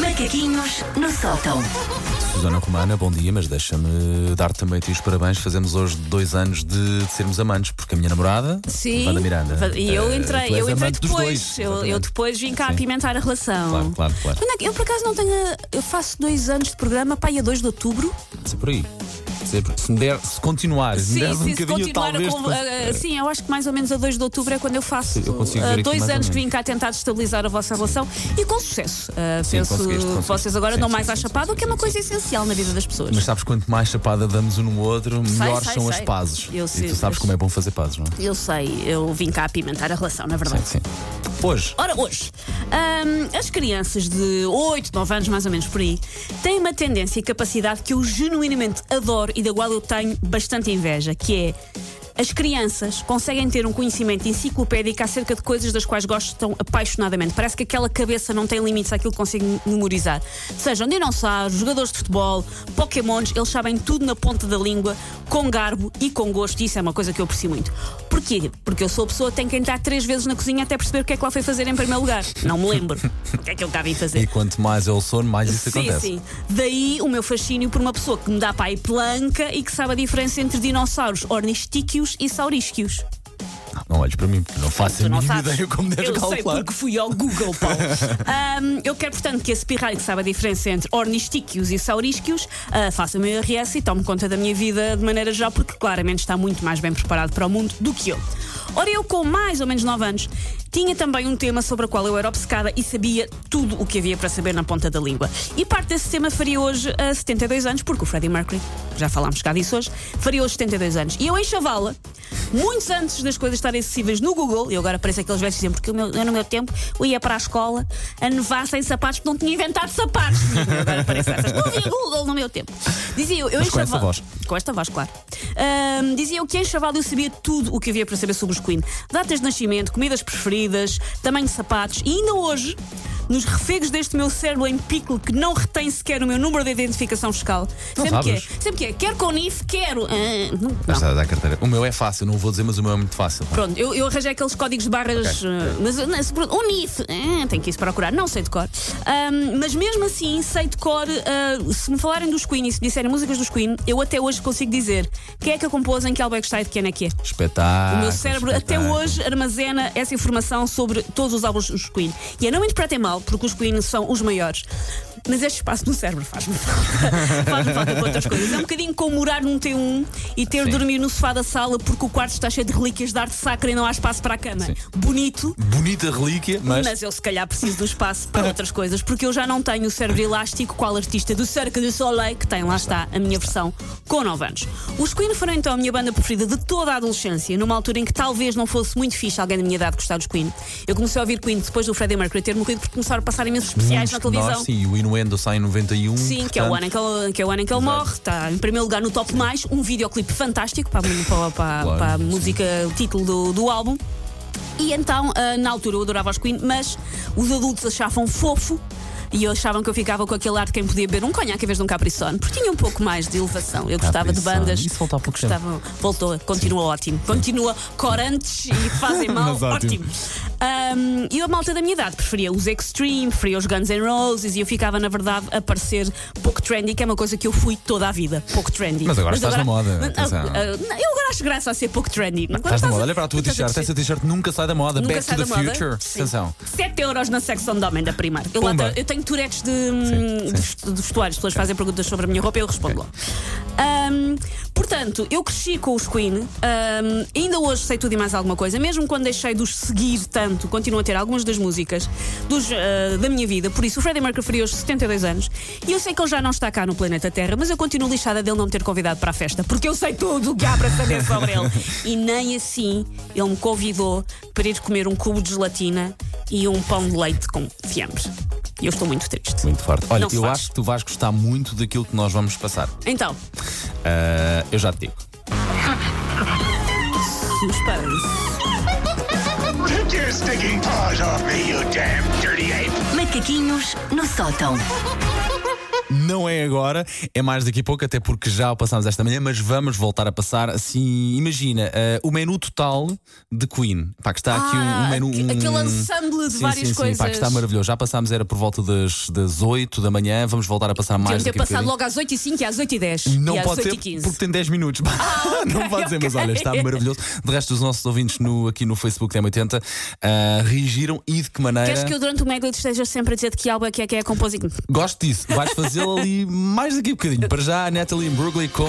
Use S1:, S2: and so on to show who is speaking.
S1: Macaquinhos no sótão.
S2: Susana Romana, bom dia, mas deixa-me dar também a ti os parabéns. Fazemos hoje dois anos de, de sermos amantes, porque a minha namorada,
S3: Sim.
S2: Wanda Miranda.
S3: E eu
S2: eh,
S3: entrei, eu entrei depois.
S2: dois,
S3: eu, eu depois vim cá
S2: Sim.
S3: apimentar a relação.
S2: Claro, claro, claro.
S3: É eu por acaso não tenho. Eu faço dois anos de programa, pai, a 2 de outubro.
S2: Se por aí. Se, se, me der, se continuar, se me
S3: Sim,
S2: um
S3: sim, se
S2: bocadinho,
S3: continuar
S2: talvez.
S3: com. ah, sim, eu acho que mais ou menos a 2 de outubro é quando eu faço
S2: eu aqui
S3: dois anos que vim cá tentar estabilizar a vossa relação e com sucesso. Ah,
S2: Sim,
S3: penso
S2: conseguiste,
S3: que
S2: conseguiste.
S3: vocês agora
S2: Sim,
S3: dão mais à chapada, o que é uma coisa essencial na vida das pessoas.
S2: Mas sabes, quanto mais chapada damos um no outro, melhores
S3: sei,
S2: são as
S3: sei.
S2: pazes.
S3: Eu
S2: e
S3: sei,
S2: tu sabes como é bom fazer pazes, não é?
S3: Eu sei, eu vim cá apimentar a relação, na verdade.
S2: Sim, sim. Hoje,
S3: Ora, hoje, hum, as crianças de 8, 9 anos, mais ou menos por aí, têm uma tendência e capacidade que eu genuinamente adoro e da qual eu tenho bastante inveja, que é. As crianças conseguem ter um conhecimento enciclopédico acerca de coisas das quais gostam apaixonadamente. Parece que aquela cabeça não tem limites àquilo que conseguem memorizar. Sejam dinossauros, jogadores de futebol, pokémons, eles sabem tudo na ponta da língua, com garbo e com gosto, e isso é uma coisa que eu aprecio muito. Porquê? Porque eu sou a pessoa que tem que entrar três vezes na cozinha até perceber o que é que lá foi fazer em primeiro lugar. Não me lembro o que é que eu cá vim fazer.
S2: e quanto mais o sono, mais isso
S3: Sim,
S2: acontece.
S3: sim. Daí o meu fascínio por uma pessoa que me dá para aí pelanca e que sabe a diferença entre dinossauros ornistíquios e saurísquios.
S2: Não olhes para mim, não faço
S3: Tu
S2: a
S3: não
S2: mínima ideia como deves
S3: eu sei
S2: calcular.
S3: porque fui ao Google, Paulo. Ahm, eu quero, portanto, que esse pirralho que sabe a diferença entre ornistíquios e saurísquios ah, faça o meu IRS e tome conta da minha vida de maneira geral, porque claramente está muito mais bem preparado para o mundo do que eu. Ora, eu com mais ou menos 9 anos tinha também um tema sobre o qual eu era obcecada e sabia tudo o que havia para saber na ponta da língua. E parte desse tema faria hoje a 72 anos, porque o Freddie Mercury, já falámos cá disso hoje, faria hoje 72 anos. E eu em Chavala, muitos antes das coisas estarem acessíveis no Google, e agora aparece aqueles velhos dizem, porque eu no meu tempo eu ia para a escola a nevar sem sapatos porque não tinha inventado sapatos. Agora aparece essas. Não havia Google no meu tempo. Dizia eu, eu
S2: Mas com
S3: Chavala-
S2: voz.
S3: com esta voz, claro. Ahm, dizia eu que em Chaval eu sabia tudo o que havia para saber sobre os Queen. Datas de nascimento, comidas preferidas, tamanho de sapatos e ainda hoje. Nos refegos deste meu cérebro em pickle que não retém sequer o meu número de identificação fiscal.
S2: Não
S3: sempre que é, sempre que é, quer com NIF, quero. ah, não,
S2: Mas
S3: não.
S2: está a dar carteira. O meu é fácil, não vou dizer, mas o meu é muito fácil.
S3: Pronto, eu, eu arranjei aqueles códigos de barras,
S2: Ok.
S3: ah, mas o NIF, ah, tenho que ir procurar, não sei de cor. Ahm, mas mesmo assim, sei de cor, ah, se me falarem dos Queen e se me disserem músicas dos Queen, eu até hoje consigo dizer quem é que a compôs, em que álbum é que está e de quem é que é.
S2: Espetáculo.
S3: O meu cérebro até
S2: espetáculo.
S3: hoje armazena essa informação sobre todos os álbuns dos Queen. E eu não me interpretem mal, porque os Queen são os maiores. Mas este espaço no cérebro faz-me falta. faz-me falta para outras coisas. É um bocadinho como morar num T1 e ter de
S2: Sim.
S3: dormir no sofá da sala porque o quarto está cheio de relíquias de arte sacra e não há espaço para a cama.
S2: Sim.
S3: Bonito.
S2: Bonita relíquia, mas.
S3: Mas eu se calhar preciso do espaço para outras coisas, porque eu já não tenho o cérebro elástico qual artista do Cerca do Soleil que tem, lá está, a minha versão com 9 anos. Os Queen foram então a minha banda preferida de toda a adolescência, numa altura em que talvez não fosse muito fixe alguém da minha idade gostar dos Queen. Eu comecei a ouvir Queen depois do Freddie Mercury ter morrido porque começaram a passar imensos especiais
S2: Muitos
S3: na
S2: de
S3: televisão.
S2: Nós, sim, o Inuendo sai em 91.
S3: Sim, que é, o
S2: portanto,
S3: ano em que ele, que é o ano em que ele morre, está em primeiro lugar no top mais, um videoclipe fantástico para, para, para-
S2: Claro,
S3: para a música, o título do, do álbum. E então, ah, na altura, eu adorava os Queen, mas os adultos achavam fofo. E achavam que eu ficava com aquele ar de quem podia beber um conhaque em vez de um capricone, porque tinha um pouco mais de elevação. Eu gostava de bandas.
S2: Isso voltou há
S3: que
S2: pouco
S3: gostavam, voltou, continua ótimo. Continua corantes e que fazem mal,
S2: ótimo.
S3: ótimo. Um, e a malta da minha idade preferia os Extreme, preferia os Guns N' Roses e eu ficava, na verdade, a parecer pouco trendy, que é uma coisa que eu fui toda a vida. Pouco trendy.
S2: Mas agora estás na moda,
S3: Ah,
S2: atenção.
S3: ah, não, eu agora acho graça a ser pouco trendy. Quando
S2: Estás na moda. Olha para a tua t-shirt.
S3: a
S2: Essa t-shirt nunca sai da moda.
S3: Nunca
S2: Back to the future.
S3: Sim.
S2: Atenção.
S3: 7 euros na secção de homem da primeira. Eu, eu tenho turetes de, hum,
S2: Sim,
S3: de vestu- de vestuário. As pessoas fazem perguntas sobre a minha roupa e eu respondo logo. Hum, portanto, eu cresci com os Queen. hum, ainda hoje sei tudo e mais alguma coisa. Mesmo quando deixei de os seguir tanto, continuo a ter algumas das músicas dos, ah, da minha vida. Por isso, o Freddie Mercury faria hoje 72 anos. E eu sei que ele já não está cá no planeta Terra, mas eu continuo lixada dele não me ter convidado para a festa. Porque eu sei tudo o que há para saber sobre ele. E nem assim ele me convidou para ir comer um cubo de gelatina e um pão de leite com fiambre. E eu estou muito triste.
S2: Muito forte. Olha,
S3: Não
S2: eu
S3: faz.
S2: acho que tu vais gostar muito daquilo que nós vamos passar.
S3: Então,
S2: Ah, eu já te digo.
S1: Macaquinhos no sótão.
S2: Não é agora, é mais daqui a pouco, até porque já o passámos esta manhã, mas vamos voltar a passar assim. Imagina eh, o menu total de Queen. Pá, que está aqui um, um
S3: Ah,
S2: menu.
S3: aqu-
S2: um-
S3: aquele ensemble de
S2: Sim,
S3: várias
S2: sim, sim,
S3: coisas.
S2: Pá, que está maravilhoso. Já passámos, era por volta das, das 8 da manhã, vamos voltar a passar mais
S3: Deviam ter passado logo às 8h05 e às 8h10.
S2: Não
S3: e
S2: pode
S3: 8
S2: ser
S3: e 15
S2: porque tem 10 minutos. não pode ser, mas olha, está maravilhoso. De resto, os nossos ouvintes no, aqui no Facebook da M80 ah, reagiram e de que maneira.
S3: Queres que eu durante o Meglit esteja sempre a dizer de que álbum é que é que é a composição?
S2: Gosto disso. Vais ali mais daqui a bocadinho. Para já, Natalie Imbruglia com.